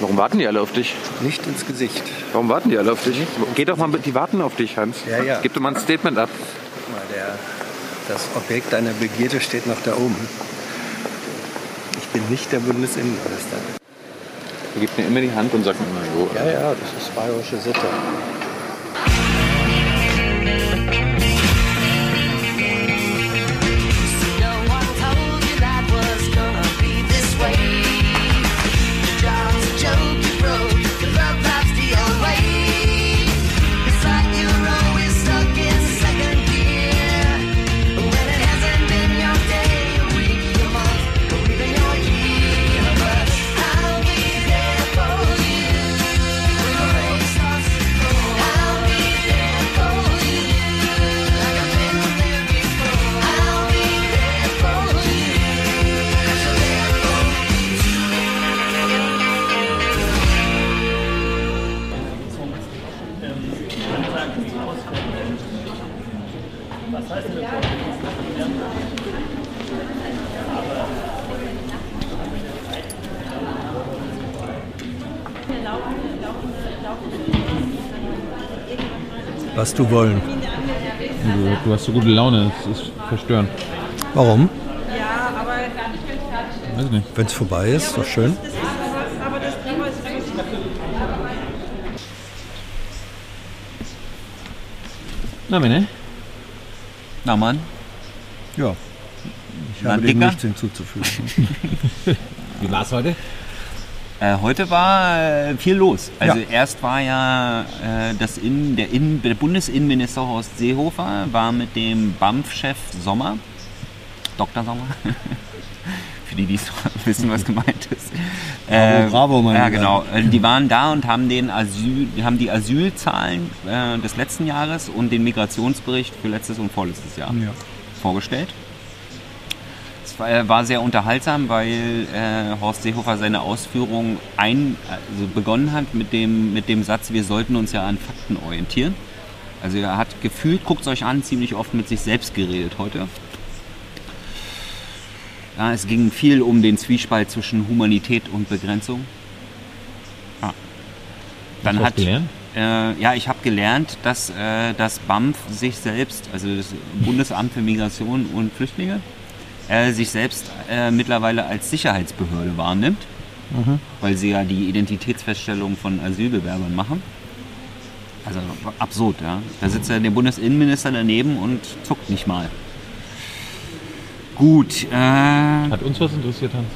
Warum warten die alle auf dich? Nicht ins Gesicht. Warum warten die alle auf dich? Geh doch mal mit, die warten auf dich, Hans. Ja, ja. Gib doch mal ein Statement ab. Guck mal, der, das Objekt deiner Begierde steht noch da oben. Ich bin nicht der Bundesinnenminister. Er gibt mir immer die Hand und sagt mir immer, jo. Ja, ja, das ist bayerische Sitte. Du wollen. Du, du hast so gute Laune, das ist verstörend. Warum? Weiß ich nicht. Wenn es vorbei ist, ist doch schön. Na, Mene? Na Mann, Ja. Ich Na, habe dem nichts hinzuzufügen. Wie war's heute? Äh, heute war äh, viel los. Also Ja. erst war ja äh, das Innen, der, Innen, der Bundesinnenminister Horst Seehofer war mit dem BAMF-Chef Sommer, Dr. Sommer, für die, die es wissen, was gemeint ist. Äh, bravo, mein Ja, genau. Äh, Die waren da und haben, den Asyl, die haben die Asylzahlen des letzten Jahres und den Migrationsbericht für letztes und vorletztes Jahr Ja. vorgestellt. War, äh, war sehr unterhaltsam, weil äh, Horst Seehofer seine Ausführungen ein, also begonnen hat mit dem, mit dem Satz, wir sollten uns ja an Fakten orientieren. Also er hat gefühlt, guckt es euch an, ziemlich oft mit sich selbst geredet heute. Ja, es ging viel um den Zwiespalt zwischen Humanität und Begrenzung. Ja. Dann Hast du hat, gelernt? Äh, ja, ich habe gelernt, dass äh, das BAMF sich selbst, also das Bundesamt für Migration und Flüchtlinge, äh, sich selbst äh, mittlerweile als Sicherheitsbehörde wahrnimmt, weil sie ja die Identitätsfeststellung von Asylbewerbern machen. Also absurd, ja. Da sitzt ja der Bundesinnenminister daneben und zuckt nicht mal. Gut, äh, Hat uns was interessiert, Hans?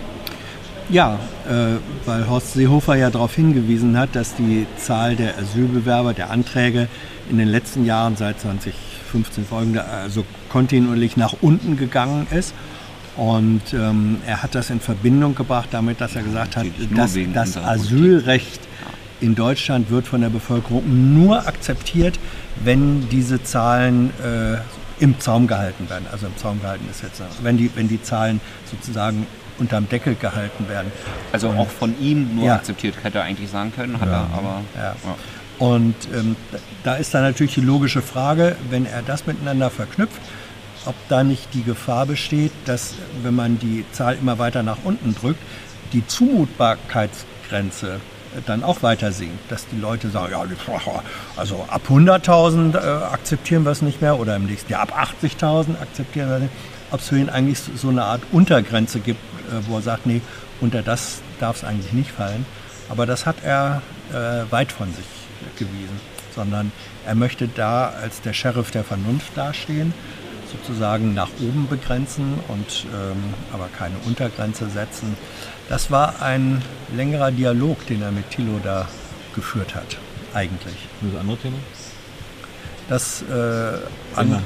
Ja, äh, weil Horst Seehofer ja darauf hingewiesen hat, dass die Zahl der Asylbewerber, der Anträge in den letzten Jahren seit 2015 folgende, also kontinuierlich nach unten gegangen ist. Und ähm, er hat das in Verbindung gebracht damit, dass er gesagt hat, dass das. Asylrecht in Deutschland wird von der Bevölkerung nur akzeptiert, wenn diese Zahlen äh, im Zaum gehalten werden. Also im Zaum gehalten ist jetzt, wenn die, wenn die Zahlen sozusagen unterm Deckel gehalten werden. also auch von ihm nur Ja. akzeptiert, hätte er eigentlich sagen können, hat Ja. er, aber Ja. Und ähm, da ist dann natürlich die logische Frage, wenn er das miteinander verknüpft, ob da nicht die Gefahr besteht, dass wenn man die Zahl immer weiter nach unten drückt, die Zumutbarkeitsgrenze äh, dann auch weiter sinkt, dass die Leute sagen, ja, also ab 100.000 äh, akzeptieren wir es nicht mehr oder im nächsten Jahr ab 80.000 akzeptieren wir es nicht. Ob es für ihn eigentlich so- so eine Art Untergrenze gibt, äh, wo er sagt, nee, unter das darf es eigentlich nicht fallen. Aber das hat er äh, weit von sich gewiesen, sondern er möchte da als der Sheriff der Vernunft dastehen, sozusagen nach oben begrenzen und ähm, aber keine Untergrenze setzen. Das war ein längerer Dialog, den er mit Thilo da geführt hat, eigentlich. Und das andere Thema? Das, äh, an,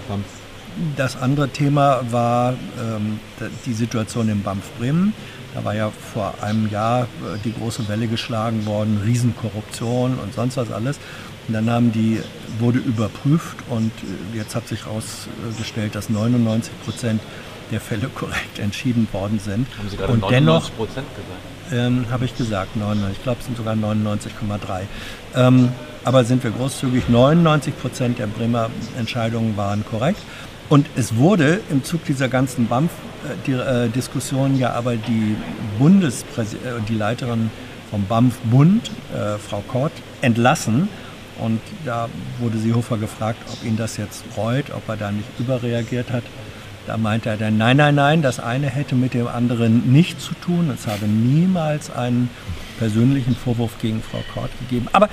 das andere Thema war ähm, die Situation im BAMF Bremen. Da war ja vor einem Jahr äh, die große Welle geschlagen worden, Riesenkorruption und sonst was alles. Und dann haben die, wurde überprüft und äh, jetzt hat sich herausgestellt, dass 99 Prozent der Fälle korrekt entschieden worden sind. Haben Sie gerade und 99% dennoch gesagt? ähm, habe ich gesagt, 99. Ich glaube, es sind sogar 99,3. Ähm, aber sind wir großzügig, 99 Prozent der Bremer Entscheidungen waren korrekt. Und es wurde im Zug dieser ganzen die äh, Diskussion ja aber die Bundespräsi äh, die Leiterin vom BAMF-Bund, äh, Frau Kort, entlassen. Und da wurde Seehofer gefragt, ob ihn das jetzt reut, ob er da nicht überreagiert hat. Da meinte er dann, nein, nein, nein, das eine hätte mit dem anderen nichts zu tun. Es habe niemals einen persönlichen Vorwurf gegen Frau Kort gegeben. Aber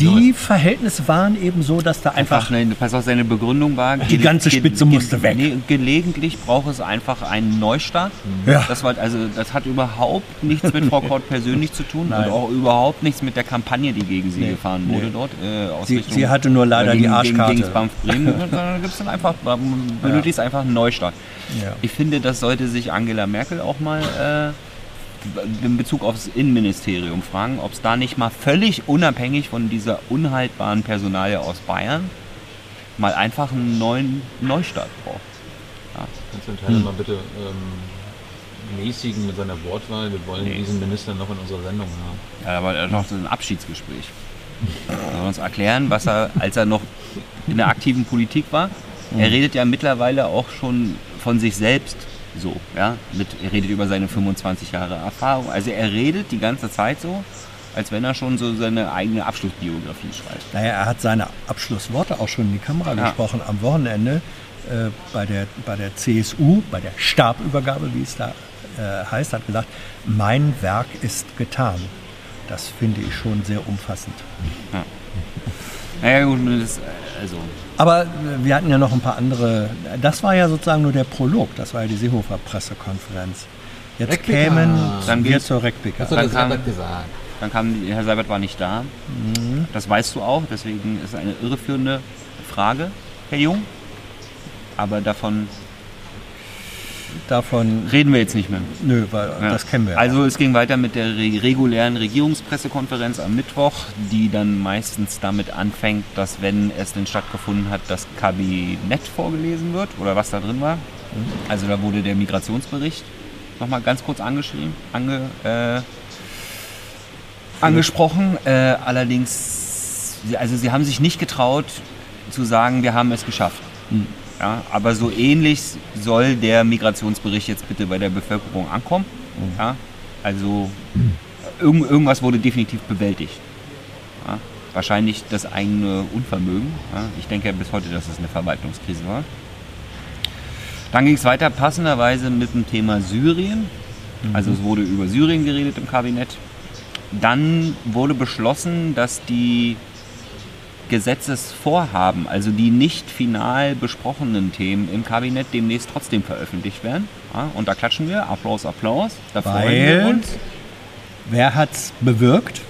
die Verhältnisse waren eben so, dass da einfach Einfach, pass auf, seine Begründung war, Die ganze Spitze musste weg. Nee, gelegentlich braucht es einfach einen Neustart. Ja. Das, war, also, das hat überhaupt nichts mit Frau Kort persönlich zu tun Nein. und auch überhaupt nichts mit der Kampagne, die gegen sie Nee, gefahren nee. wurde dort. Äh, aus Sie- Richtung- sie hatte nur leider oder die gegen, Arschkarte. Gegen, gegen Bremen. da gibt es dann einfach, da benötigt es einfach einen Neustart. Ja. Ich finde, das sollte sich Angela Merkel auch mal äh, in Bezug aufs Innenministerium fragen, ob es da nicht mal völlig unabhängig von dieser unhaltbaren Personalie aus Bayern mal einfach einen neuen Neustart braucht. Kannst du den Teil mal bitte ähm, mäßigen mit seiner Wortwahl? Wir wollen Nee. diesen Minister noch in unserer Sendung haben. Ja, aber er hat noch ein Abschiedsgespräch. Er soll uns erklären, was er, als er noch in der aktiven Politik war. Er redet ja mittlerweile auch schon von sich selbst so. Ja? Mit, er redet über seine 25 Jahre Erfahrung. Also er redet die ganze Zeit so, als wenn er schon so seine eigene Abschlussbiografie schreibt. Naja, er hat seine Abschlussworte auch schon in die Kamera Ja. gesprochen am Wochenende äh, bei, der, bei der CSU, bei der Stabübergabe, wie es da äh, heißt, hat gesagt, mein Werk ist getan. Das finde ich schon sehr umfassend. Naja gut, das, also Aber wir hatten ja noch ein paar andere. Das war ja sozusagen nur der Prolog. Das war ja die Seehofer Pressekonferenz. Jetzt Rekpika. kämen Dann wir zur Rekpika. Was hat Dann kam- gesagt? dann kam, Herr Seibert war nicht da. Das weißt du auch, deswegen ist es eine irreführende Frage, Herr Jung. Aber davon Davon, reden wir jetzt nicht mehr. nö, weil Ja. das kennen wir. Also es ging weiter mit der re regulären Regierungspressekonferenz am Mittwoch, die dann meistens damit anfängt, dass wenn es denn stattgefunden hat, das Kabinett vorgelesen wird oder was da drin war. Also da wurde der Migrationsbericht nochmal ganz kurz angeschrieben, ange, äh, angesprochen. Äh, allerdings, also sie haben sich nicht getraut zu sagen, wir haben es geschafft. Ja, aber so ähnlich soll der Migrationsbericht jetzt bitte bei der Bevölkerung ankommen. Ja, also irgend, irgendwas wurde definitiv bewältigt. Ja, wahrscheinlich das eigene Unvermögen. Ja, ich denke bis heute, dass es eine Verwaltungskrise war. Dann ging es weiter passenderweise mit dem Thema Syrien. Also es wurde über Syrien geredet im Kabinett. Dann wurde beschlossen, dass die Gesetzesvorhaben, also die nicht final besprochenen Themen im Kabinett demnächst trotzdem veröffentlicht werden. Ja, und da klatschen wir. Applaus, Applaus. Da freuen wir Weil uns. wer hat es bewirkt?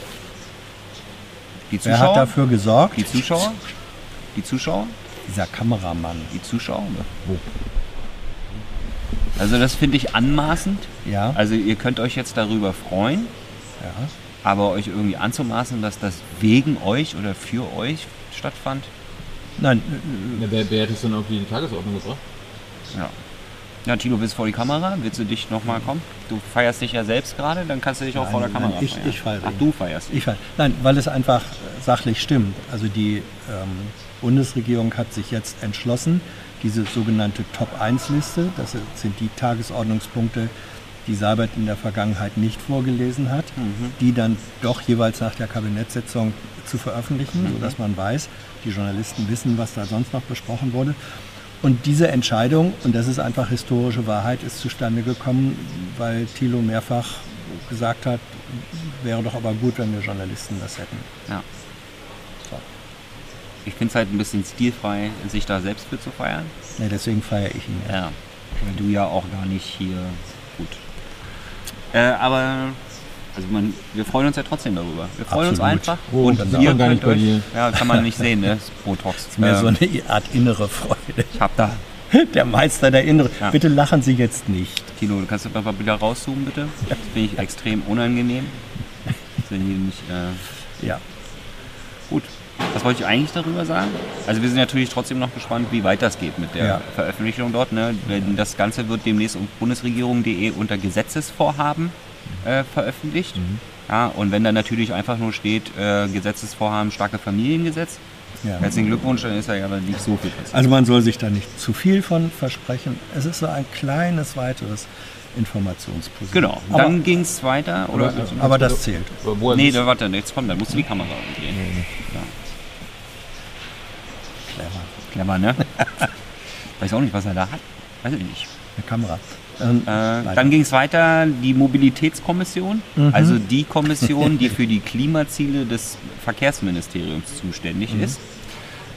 Die Wer hat Zuschauer, dafür gesorgt? die Zuschauer, die Zuschauer, Dieser Kameramann. die Zuschauer. Also das finde ich anmaßend. Ja, Also ihr könnt euch jetzt darüber freuen, ja. Aber euch irgendwie anzumaßen, dass das wegen euch oder für euch stattfand. Nein, Ja, wer, wer hat es denn auf die Tagesordnung gebracht? Ja. Ja, Tilo, willst du vor die Kamera? Willst du dich nochmal kommen? Du feierst dich ja selbst gerade, dann kannst du dich auch Nein, vor der nein, Kamera ich- feiern. ich feiere Ach, du feierst dich. Ich, weiß- nein, weil es einfach sachlich stimmt. Also die ähm, Bundesregierung hat sich jetzt entschlossen, diese sogenannte Top-1-Liste, das sind die Tagesordnungspunkte, die Seibert in der Vergangenheit nicht vorgelesen hat, die dann doch jeweils nach der Kabinettssitzung zu veröffentlichen, sodass man weiß, die Journalisten wissen, was da sonst noch besprochen wurde. Und diese Entscheidung, und das ist einfach historische Wahrheit, ist zustande gekommen, weil Thilo mehrfach gesagt hat, wäre doch aber gut, wenn wir Journalisten das hätten. Ja. So. Ich finde es halt ein bisschen stilfrei, sich da selbst für zu feiern. Ja, deswegen feiere ich ihn. Ja. Ja. Weil du ja auch gar nicht hier. Gut. Äh, aber. Also man, wir freuen uns ja trotzdem darüber. Wir freuen uns Absolut. einfach. Oh, und ihr könnt euch. Ja, kann man nicht sehen, ne? Das Botox. Ist mehr so Ähm, eine Art innere Freude. ich hab da. Der Meister der Innere. Ja. Bitte lachen Sie jetzt nicht. Tilo, du kannst mal wieder rauszoomen, bitte? Das finde ich extrem unangenehm. Wenn hier nicht. Äh, Ja. Gut. Was wollte ich eigentlich darüber sagen? Also wir sind natürlich trotzdem noch gespannt, wie weit das geht mit der Ja. Veröffentlichung dort. Ne? Das Ganze wird demnächst auf bundesregierung.de unter Gesetzesvorhaben äh, veröffentlicht. Ja, und wenn da natürlich einfach nur steht, äh, Gesetzesvorhaben starke Familiengesetz, Ja. Herzlichen Glückwunsch, dann ist ja aber nicht so viel passiert. Also man soll sich da nicht zu viel von versprechen. Es ist so ein kleines weiteres Informationspositiv. Genau, Aber, dann ging es weiter. Oder? aber das zählt. Wo er Nee, da, warte, jetzt kommt, dann musst du die Kamera umdrehen. Ja. Clever, ne? Weiß auch nicht, was er da hat. Weiß ich nicht. Eine Kamera. Ähm, Äh, dann ging es weiter, die Mobilitätskommission, also die Kommission, die für die Klimaziele des Verkehrsministeriums zuständig ist.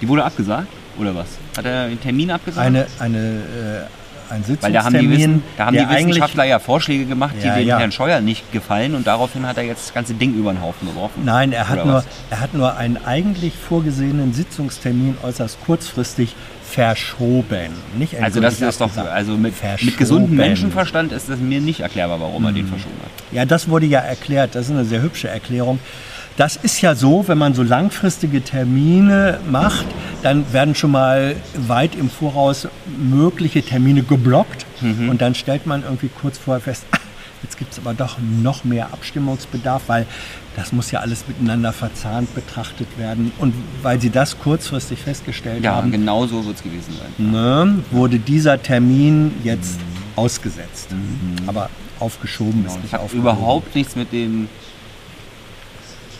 Die wurde abgesagt, oder was? Hat er einen Termin abgesagt? eine, eine, ein Weil da haben die, Sitzungstermin, Wissen, da haben die Wissenschaftler ja Vorschläge gemacht, die Ja, dem ja. Herrn Scheuer nicht gefallen und daraufhin hat er jetzt das ganze Ding über den Haufen geworfen. Nein, er hat, Oder nur, was? er hat nur einen eigentlich vorgesehenen Sitzungstermin äußerst kurzfristig verschoben. Nicht Also das ist doch, also mit, mit gesundem Menschenverstand ist das mir nicht erklärbar, warum er Mhm. den verschoben hat. Ja, das wurde ja erklärt. Das ist eine sehr hübsche Erklärung. Das ist ja so, wenn man so langfristige Termine macht, dann werden schon mal weit im Voraus mögliche Termine geblockt. Mhm. Und dann stellt man irgendwie kurz vorher fest, ah, jetzt gibt es aber doch noch mehr Abstimmungsbedarf, weil das muss ja alles miteinander verzahnt betrachtet werden. Und weil sie das kurzfristig festgestellt Ja, haben, genau so wird es gewesen sein. ne, wurde dieser Termin jetzt ausgesetzt. Aber aufgeschoben ist Ich nicht habe aufgehoben. Mhm. überhaupt nichts mit dem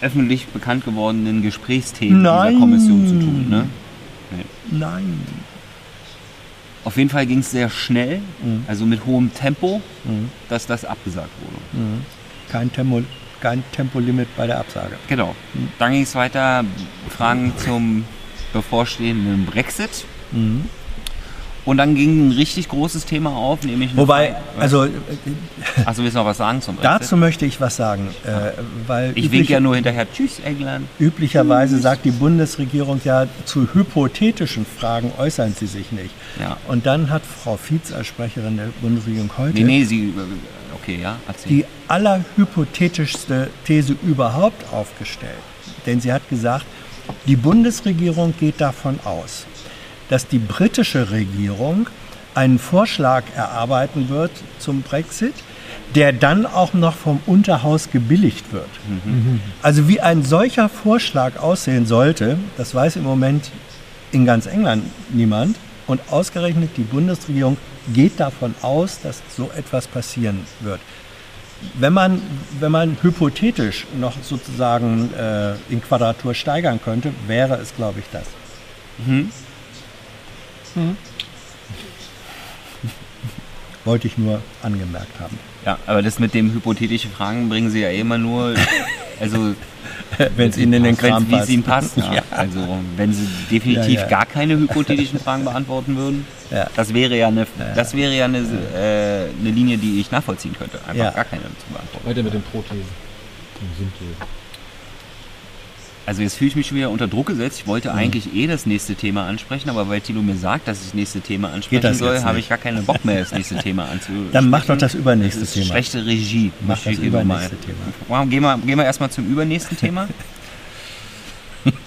öffentlich bekannt gewordenen Gesprächsthemen Nein. dieser Kommission zu tun. Ne? Nee. Nein. Auf jeden Fall ging es sehr schnell, Mhm. also mit hohem Tempo, dass das abgesagt wurde. Kein, Tempo, kein Tempolimit bei der Absage. Genau. Dann ging es weiter, Fragen zum bevorstehenden Brexit. Und dann ging ein richtig großes Thema auf, nämlich Wobei, Frage- also äh, Achso, willst du noch was sagen zum Brexit? dazu möchte ich was sagen. Äh, weil ich winke ja nur hinterher, tschüss England. üblicherweise sagt die Bundesregierung ja, zu hypothetischen Fragen äußern sie sich nicht. Ja. Und dann hat Frau Fietz als Sprecherin der Bundesregierung heute Nee, nee, sie, okay, ja, erzähl. die allerhypothetischste These überhaupt aufgestellt. Denn sie hat gesagt, die Bundesregierung geht davon aus, dass die britische Regierung einen Vorschlag erarbeiten wird zum Brexit, der dann auch noch vom Unterhaus gebilligt wird. Also wie ein solcher Vorschlag aussehen sollte, das weiß im Moment in ganz England niemand. Und ausgerechnet die Bundesregierung geht davon aus, dass so etwas passieren wird. Wenn man, wenn man hypothetisch noch sozusagen äh, in Quadratur steigern könnte, wäre es, glaube ich, das. Wollte ich nur angemerkt haben. Ja, aber das mit dem hypothetischen Fragen bringen sie ja immer nur, also Wenn es Ihnen in den Kram wenn's- wie es passt. ihnen passt. Ja. Ja. Also wenn sie definitiv Ja, ja. gar keine hypothetischen Fragen beantworten würden, Ja. das wäre ja eine, das wäre ja eine, äh, eine Linie, die ich nachvollziehen könnte. Einfach Ja. gar keine zu beantworten. Weiter mit den Prothesen. Den Synthesen. Also jetzt fühle ich mich schon wieder unter Druck gesetzt. Ich wollte eigentlich eh das nächste Thema ansprechen, aber weil Tilo mir sagt, dass ich das nächste Thema ansprechen soll, habe ich gar keinen Bock mehr, das nächste Thema anzusprechen. Dann mach doch das übernächste Das ist Thema. Schlechte Regie. Mach das übernächste Thema. Wow, Gehen wir, gehen wir erstmal zum übernächsten Thema.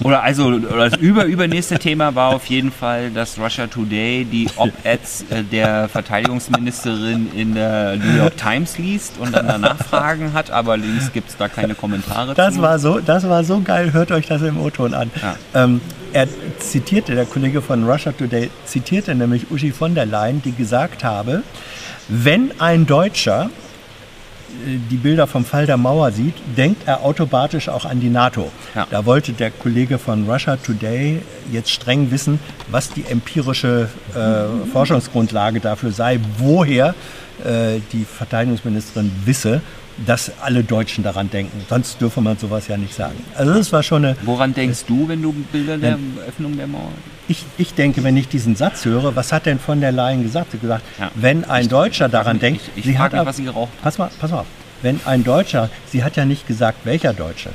Oder also oder das überübernächste Thema war auf jeden Fall, dass Russia Today die Op-Eds äh, der Verteidigungsministerin in der New York Times liest und dann danach Fragen hat, aber links gibt es da keine Kommentare Das zu. war so, das war so geil, hört euch das im O-Ton an. Ja. Ähm, er zitierte, der Kollege von Russia Today zitierte nämlich Uschi von der Leyen, die gesagt habe, wenn ein Deutscher die Bilder vom Fall der Mauer sieht, denkt er automatisch auch an die NATO. Ja. Da wollte der Kollege von Russia Today jetzt streng wissen, was die empirische äh, Forschungsgrundlage dafür sei, woher äh, die Verteidigungsministerin wisse, dass alle Deutschen daran denken. Sonst dürfe man sowas ja nicht sagen. Also das war schon eine, Woran denkst du, wenn du Bilder der Öffnung der Mauer? ich, ich denke, wenn ich diesen Satz höre, was hat denn von der Leyen gesagt? Sie hat gesagt, Ja. wenn ein Deutscher daran mich- denkt, ich- ich sie hat mich, was sie geraucht Pass mal, pass mal auf. Wenn ein Deutscher, sie hat ja nicht gesagt, welcher Deutsche.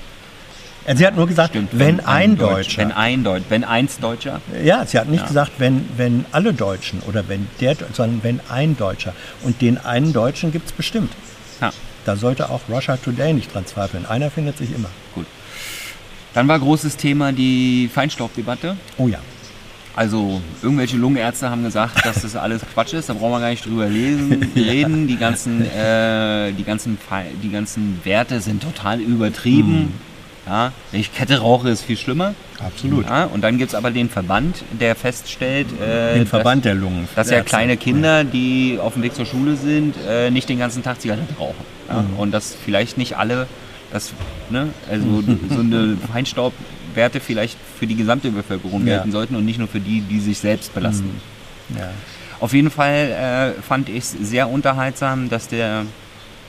Sie hat nur gesagt, Stimmt, wenn, ein Deutsch- Deutscher. Wenn ein Deutsch, wenn eins Deutscher. ja, sie hat nicht Ja. gesagt, wenn, wenn alle Deutschen oder wenn der, sondern wenn ein Deutscher. Und den einen Deutschen gibt es bestimmt. Da sollte auch Russia Today nicht dran zweifeln. Einer findet sich immer. gut. Dann war großes Thema die Feinstaubdebatte. Oh ja. Also irgendwelche Lungenärzte haben gesagt, dass das alles Quatsch ist, da brauchen wir gar nicht drüber lesen, reden. Die ganzen, äh, die, ganzen, die ganzen Werte sind total übertrieben. Ja, wenn ich Kette rauche, ist viel schlimmer. Absolut. Ja, und dann gibt es aber den Verband, der feststellt, äh, Den dass- Verband der Lungen. dass ja kleine Kinder, die auf dem Weg zur Schule sind, äh, nicht den ganzen Tag Zigaretten rauchen. Ja? Mhm. Und dass vielleicht nicht alle, das, ne, also so eine Feinstaubwerte vielleicht für die gesamte Bevölkerung gelten sollten und nicht nur für die, die sich selbst belasten. Ja. Auf jeden Fall äh, fand ich es sehr unterhaltsam, dass der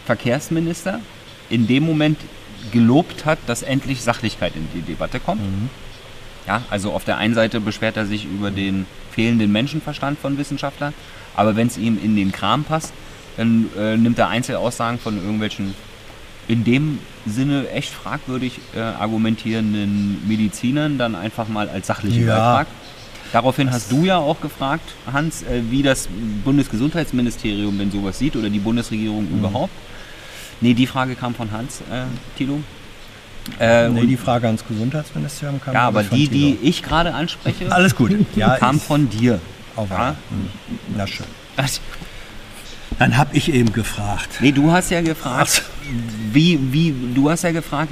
Verkehrsminister in dem Moment gelobt hat, dass endlich Sachlichkeit in die Debatte kommt. Ja, also auf der einen Seite beschwert er sich über den fehlenden Menschenverstand von Wissenschaftlern, aber wenn es ihm in den Kram passt, dann äh, nimmt er Einzelaussagen von irgendwelchen in dem Sinne echt fragwürdig äh, argumentierenden Medizinern dann einfach mal als sachliche Ja. Beitrag. Daraufhin hast du ja auch gefragt, Hans, äh, wie das Bundesgesundheitsministerium denn sowas sieht oder die Bundesregierung Mhm. überhaupt. Nee, die Frage kam von Hans, äh, Tilo. Äh, Nee, die Frage ans Gesundheitsministerium kam ja, aber die, die Thilo. ich gerade anspreche, Alles gut. Ja, kam von dir. Auch Ja? Hm. Na schön. Das- Dann habe ich eben gefragt. Nee, du hast ja gefragt, wie, wie, du hast ja gefragt,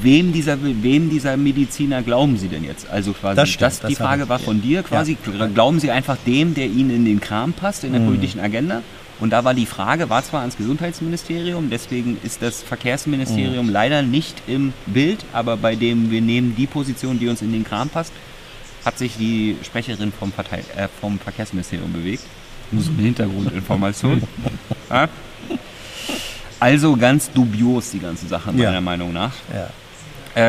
wem dieser, wem dieser Mediziner glauben Sie denn jetzt? Also quasi, Das stimmt, das, das die Frage ich- war von dir quasi, Ja. glauben Sie einfach dem, der Ihnen in den Kram passt, Mhm. in der politischen Agenda? Und da war die Frage, war zwar ans Gesundheitsministerium, deswegen ist das Verkehrsministerium Mhm. leider nicht im Bild, aber bei dem wir nehmen die Position, die uns in den Kram passt, hat sich die Sprecherin vom, Partei, äh, vom Verkehrsministerium bewegt. Nur so eine Hintergrundinformation. ja? Also ganz dubios die ganze Sache, meiner Ja. Meinung nach. Ja.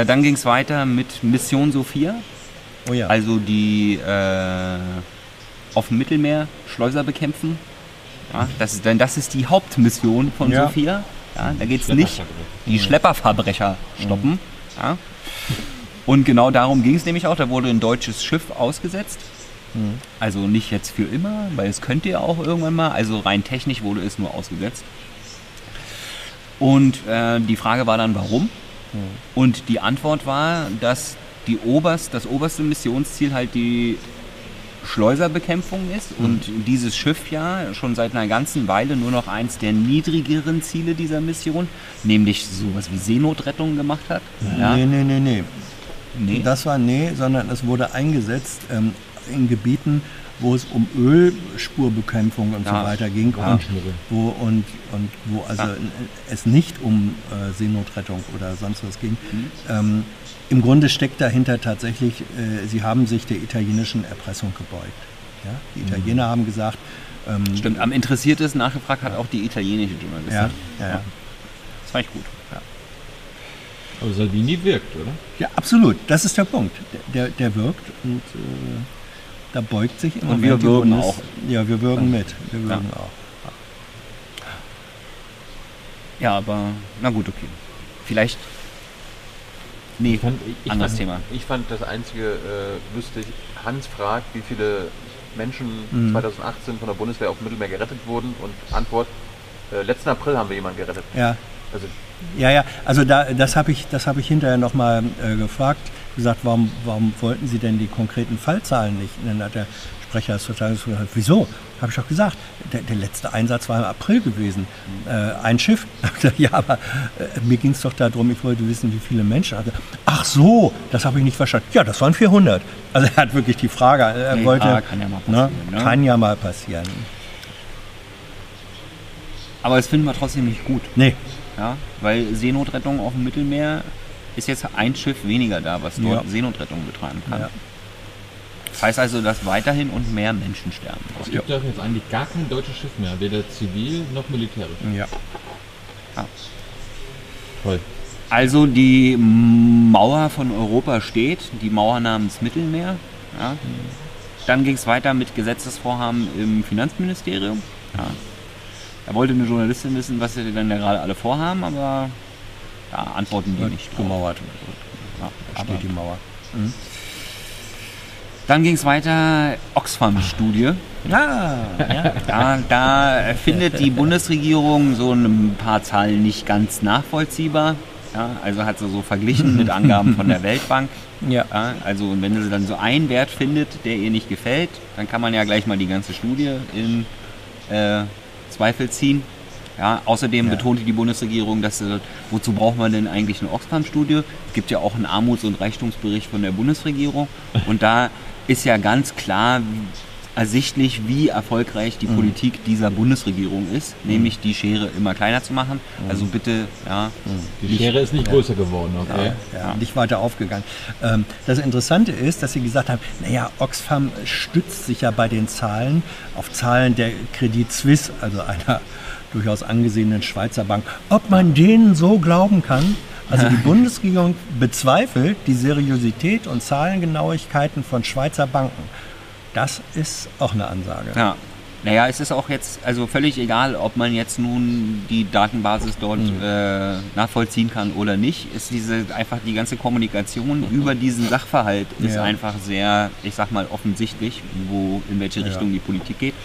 Äh, dann ging es weiter mit Mission Sophia, Oh ja. also die äh, auf dem Mittelmeer Schleuser bekämpfen. Ja, das ist, denn das ist die Hauptmission von Ja. Sophia. Ja, da geht es nicht, die Schlepperverbrecher stoppen. Ja. Und genau darum ging es nämlich auch. Da wurde ein deutsches Schiff ausgesetzt. Also nicht jetzt für immer, weil es könnte ja auch irgendwann mal. Also rein technisch wurde es nur ausgesetzt. Und äh, die Frage war dann, warum? Und die Antwort war, dass die oberst, das oberste Missionsziel halt die Schleuserbekämpfung ist und dieses Schiff ja schon seit einer ganzen Weile nur noch eins der niedrigeren Ziele dieser Mission, nämlich sowas wie Seenotrettung gemacht hat. Ja, Nee, nee, nee, nee. nee. Das war nee, sondern es wurde eingesetzt ähm, in Gebieten, wo es um Ölspurbekämpfung und Ja. so weiter ging Ja. und, wo, und, und wo also Ja. es nicht um äh, Seenotrettung oder sonst was ging. Mhm. Ähm, Im Grunde steckt dahinter tatsächlich, äh, sie haben sich der italienischen Erpressung gebeugt. Ja? Die Italiener haben gesagt, ähm, Stimmt, am interessiertesten nachgefragt hat auch die italienische Journalistin. ja, ja, ja. Das fand ich gut. Aber Salvini wirkt, oder? Ja, absolut. Das ist der Punkt. Der, der, der wirkt und äh, da beugt sich im Und wir die würgen Bundes- auch. Ja, wir würgen mit. Wir würgen auch. Ja, aber na gut, okay. Vielleicht. Nee, fand, ich, anderes fand, Thema. Ich fand das einzige äh, lustig, Hans fragt, wie viele Menschen Mhm. 2018 von der Bundeswehr auf dem Mittelmeer gerettet wurden und Antwort, äh, letzten April haben wir jemanden gerettet. Ja, Also ja, ja. Also da, das habe ich, das habe ich hinterher nochmal äh, gefragt. Gesagt, warum, warum wollten Sie denn die konkreten Fallzahlen nicht? Und dann hat der Sprecher des Verteidigungsministeriums gesagt, wieso? Habe ich doch gesagt, der, der letzte Einsatz war im April gewesen. Äh, ein Schiff. Hab ich gesagt, ja, aber äh, mir ging es doch darum, ich wollte wissen, wie viele Menschen hatte. Ach so, das habe ich nicht verstanden. Ja, das waren 400. Also er hat wirklich die Frage, er Ja, wollte, kann ja mal ne, passieren, ne? kann ja mal passieren. Aber das finden wir trotzdem nicht gut. Nee, Ja? Weil Seenotrettung auf dem Mittelmeer ist jetzt ein Schiff weniger da, was dort Ja. Seenotrettung betreiben kann. Ja. Das heißt also, dass weiterhin und mehr Menschen sterben. es gibt doch jetzt eigentlich gar kein deutsches Schiff mehr, weder zivil noch militärisch. ja. Toll. Also die Mauer von Europa steht, die Mauer namens Mittelmeer. Ja. Dann ging es weiter mit Gesetzesvorhaben im Finanzministerium. Ja. Da wollte eine Journalistin wissen, was sie denn da gerade alle vorhaben, aber ja, antworten die nicht. gemauert. Ja, Da aber steht die Mauer. dann ging es weiter, Oxfam-Studie. Ja, ja. Da, da findet die Bundesregierung so ein paar Zahlen nicht ganz nachvollziehbar. Ja, also hat sie so verglichen mit Angaben von der Weltbank. ja. Ja, also und wenn sie dann so einen Wert findet, der ihr nicht gefällt, dann kann man ja gleich mal die ganze Studie in äh, Zweifel ziehen. Ja, außerdem betonte die Bundesregierung, dass äh, wozu braucht man denn eigentlich eine Oxfam-Studie? Es gibt ja auch einen Armuts- und Reichtumsbericht von der Bundesregierung und da ist ja ganz klar ersichtlich, wie erfolgreich Mhm. die Politik dieser Bundesregierung ist, nämlich die Schere immer kleiner zu machen. Mhm. Also bitte, ja, Die Schere ist nicht größer geworden, okay? ja, nicht weiter aufgegangen. Ähm, das Interessante ist, dass Sie gesagt haben, naja, Oxfam stützt sich ja bei den Zahlen auf Zahlen der Credit Suisse, also einer durchaus angesehenen Schweizer Bank. Ob man denen so glauben kann? Also die Bundesregierung bezweifelt die Seriosität und Zahlengenauigkeiten von Schweizer Banken. Das ist auch eine Ansage. Ja. Naja, es ist auch jetzt also völlig egal, ob man jetzt nun die Datenbasis dort äh, nachvollziehen kann oder nicht. Ist diese einfach die ganze Kommunikation über diesen Sachverhalt ist Ja. einfach sehr, ich sag mal, offensichtlich, wo in welche Richtung die Politik geht.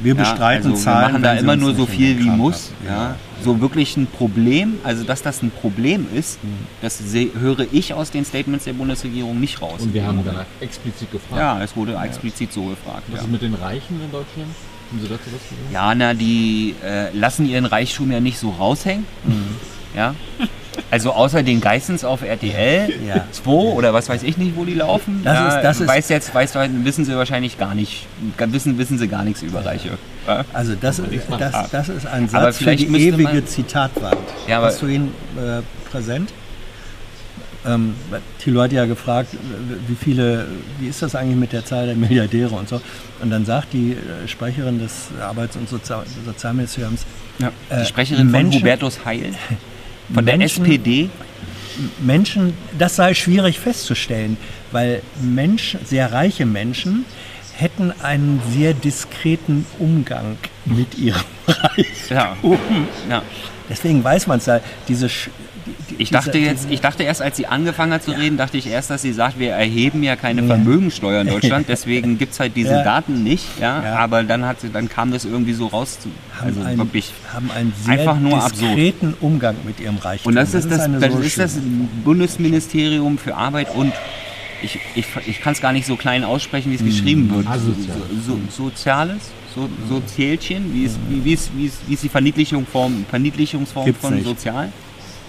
Wir Ja, bestreiten also Zahlen. Wir machen da immer nur so viel wie muss. passen. Ja. So wirklich ein Problem, also dass das ein Problem ist, das se- höre ich aus den Statements der Bundesregierung nicht raus. Und wir haben danach explizit gefragt. ja, es wurde explizit so gefragt. Was Ja. ist mit den Reichen in Deutschland? Haben Sie dazu was gesagt? Ja, na, die äh, lassen ihren Reichtum ja nicht so raushängen. Ja. Also außer den Geissens auf RTL Ja. 2 oder was weiß ich nicht, wo die laufen. Das ja, ist- das ist- weiß jetzt, weiß, wissen sie wahrscheinlich gar nicht. Wissen, wissen sie gar nichts über Reiche. Ja. Also das, ist- das, das ist ein Aber Satz für vielleicht die müsste ewige man- Zitatwand. Ja, aber- Hast du ihn äh, präsent? Ähm, Thilo hat ja gefragt, äh, wie viele, wie ist das eigentlich mit der Zahl der Milliardäre und so. Und dann sagt die äh, Sprecherin des Arbeits- und Sozial Sozialministeriums, Die äh, Sprecherin Menschen- von Hubertus Heil, von der Menschen- SPD. Menschen, das sei schwierig festzustellen, weil Menschen, sehr reiche Menschen hätten einen sehr diskreten Umgang mit ihrem Reichtum. Ja. ja. Deswegen weiß man es ja, diese Ich dachte jetzt, ich dachte erst, als sie angefangen hat zu reden, dachte ich erst, dass sie sagt, wir erheben ja keine Vermögensteuer in Deutschland, deswegen gibt es halt diese Ja. Daten nicht, ja, Ja. aber dann hat sie, dann kam das irgendwie so raus, zu, haben, also wirklich. haben einen sehr einfach nur absurd. diskreten Umgang mit ihrem Reichtum. Und das, ist das, eine das so ist das Bundesministerium für Arbeit und ich, ich, ich kann es gar nicht so klein aussprechen, wie es geschrieben wird. Asozial. So, so, Soziales, so, Soziälchen, wie ist, wie, wie, ist, wie, ist, wie ist die Verniedlichung Form, Verniedlichungsform Gibt's von nicht. Sozial?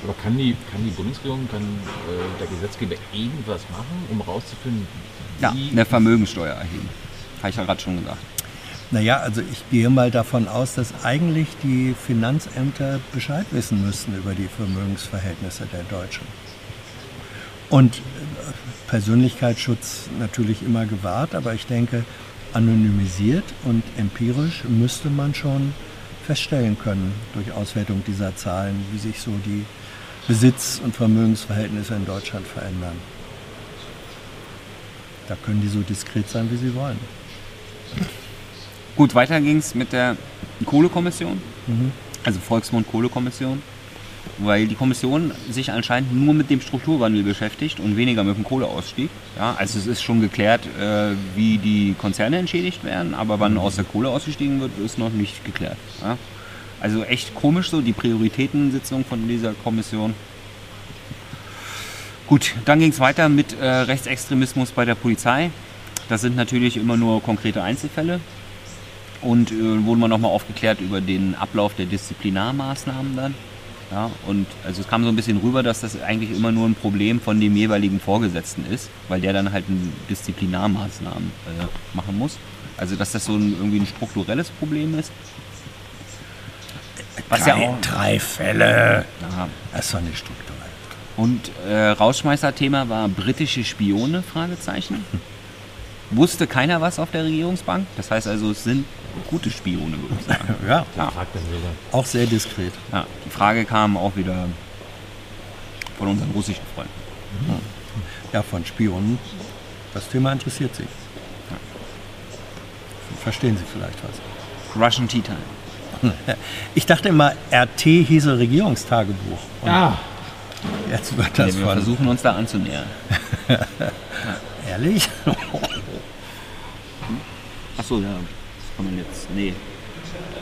Aber kann die, kann die Bundesregierung, kann äh, der Gesetzgeber irgendwas machen, um rauszufinden, Ja, wie eine Vermögensteuer erheben. Habe ich ja gerade schon gesagt. Naja, also ich gehe mal davon aus, dass eigentlich die Finanzämter Bescheid wissen müssten über die Vermögensverhältnisse der Deutschen. Und äh, Persönlichkeitsschutz natürlich immer gewahrt, aber ich denke, anonymisiert und empirisch müsste man schon feststellen können durch Auswertung dieser Zahlen, wie sich so die Besitz- und Vermögensverhältnisse in Deutschland verändern. Da können die so diskret sein, wie sie wollen. Gut, weiter ging es mit der Kohlekommission, also Volksmund Kohlekommission, weil die Kommission sich anscheinend nur mit dem Strukturwandel beschäftigt und weniger mit dem Kohleausstieg. Ja, also es ist schon geklärt, äh, wie die Konzerne entschädigt werden, aber wann aus der Kohle ausgestiegen wird, ist noch nicht geklärt. Ja. Also echt komisch so, die Prioritätensitzung von dieser Kommission. Gut, dann ging es weiter mit äh, Rechtsextremismus bei der Polizei. Das sind natürlich immer nur konkrete Einzelfälle. Und äh, wurden wir nochmal aufgeklärt über den Ablauf der Disziplinarmaßnahmen dann. Ja, und also es kam so ein bisschen rüber, dass das eigentlich immer nur ein Problem von dem jeweiligen Vorgesetzten ist, weil der dann halt Disziplinarmaßnahmen äh, machen muss. Also dass das so ein, irgendwie ein strukturelles Problem ist. Was ja auch, drei Fälle. ja, Das ist doch nicht strukturell. Und äh, Rausschmeißer-Thema war britische Spione? Fragezeichen. Wusste keiner was auf der Regierungsbank. Das heißt also, es sind gute Spione, würde ich sagen. Ja, Ja, fragt dann sogar. auch sehr diskret. ja. Die Frage kam auch wieder von unseren russischen Freunden. Ja, von Spionen. Das Thema interessiert Sie. Verstehen Sie vielleicht was. Russian Tea Time. Ich dachte immer, RT hieße Regierungstagebuch. Und Ah, jetzt wird das Nee, wir von... versuchen uns da anzunähern. Ehrlich? Achso, ja. Das kann man jetzt. Nee.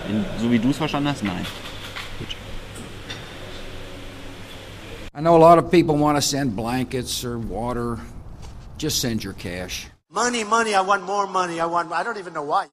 In, so wie du es verstanden hast, nein. I know a lot of people want to send blankets or water. Just send your cash. Money, money, I want more money. I want, I don't even know why.